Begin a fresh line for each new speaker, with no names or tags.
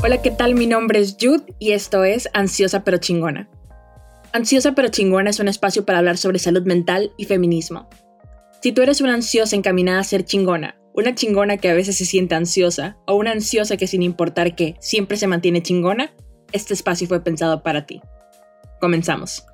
Hola, ¿qué tal? Mi nombre es Jude y esto es Ansiosa pero chingona. Ansiosa pero chingona es un espacio para hablar sobre salud mental y feminismo. Si tú eres una ansiosa encaminada a ser chingona, una chingona que a veces se siente ansiosa, o una ansiosa que sin importar qué siempre se mantiene chingona, este espacio fue pensado para ti. Comenzamos.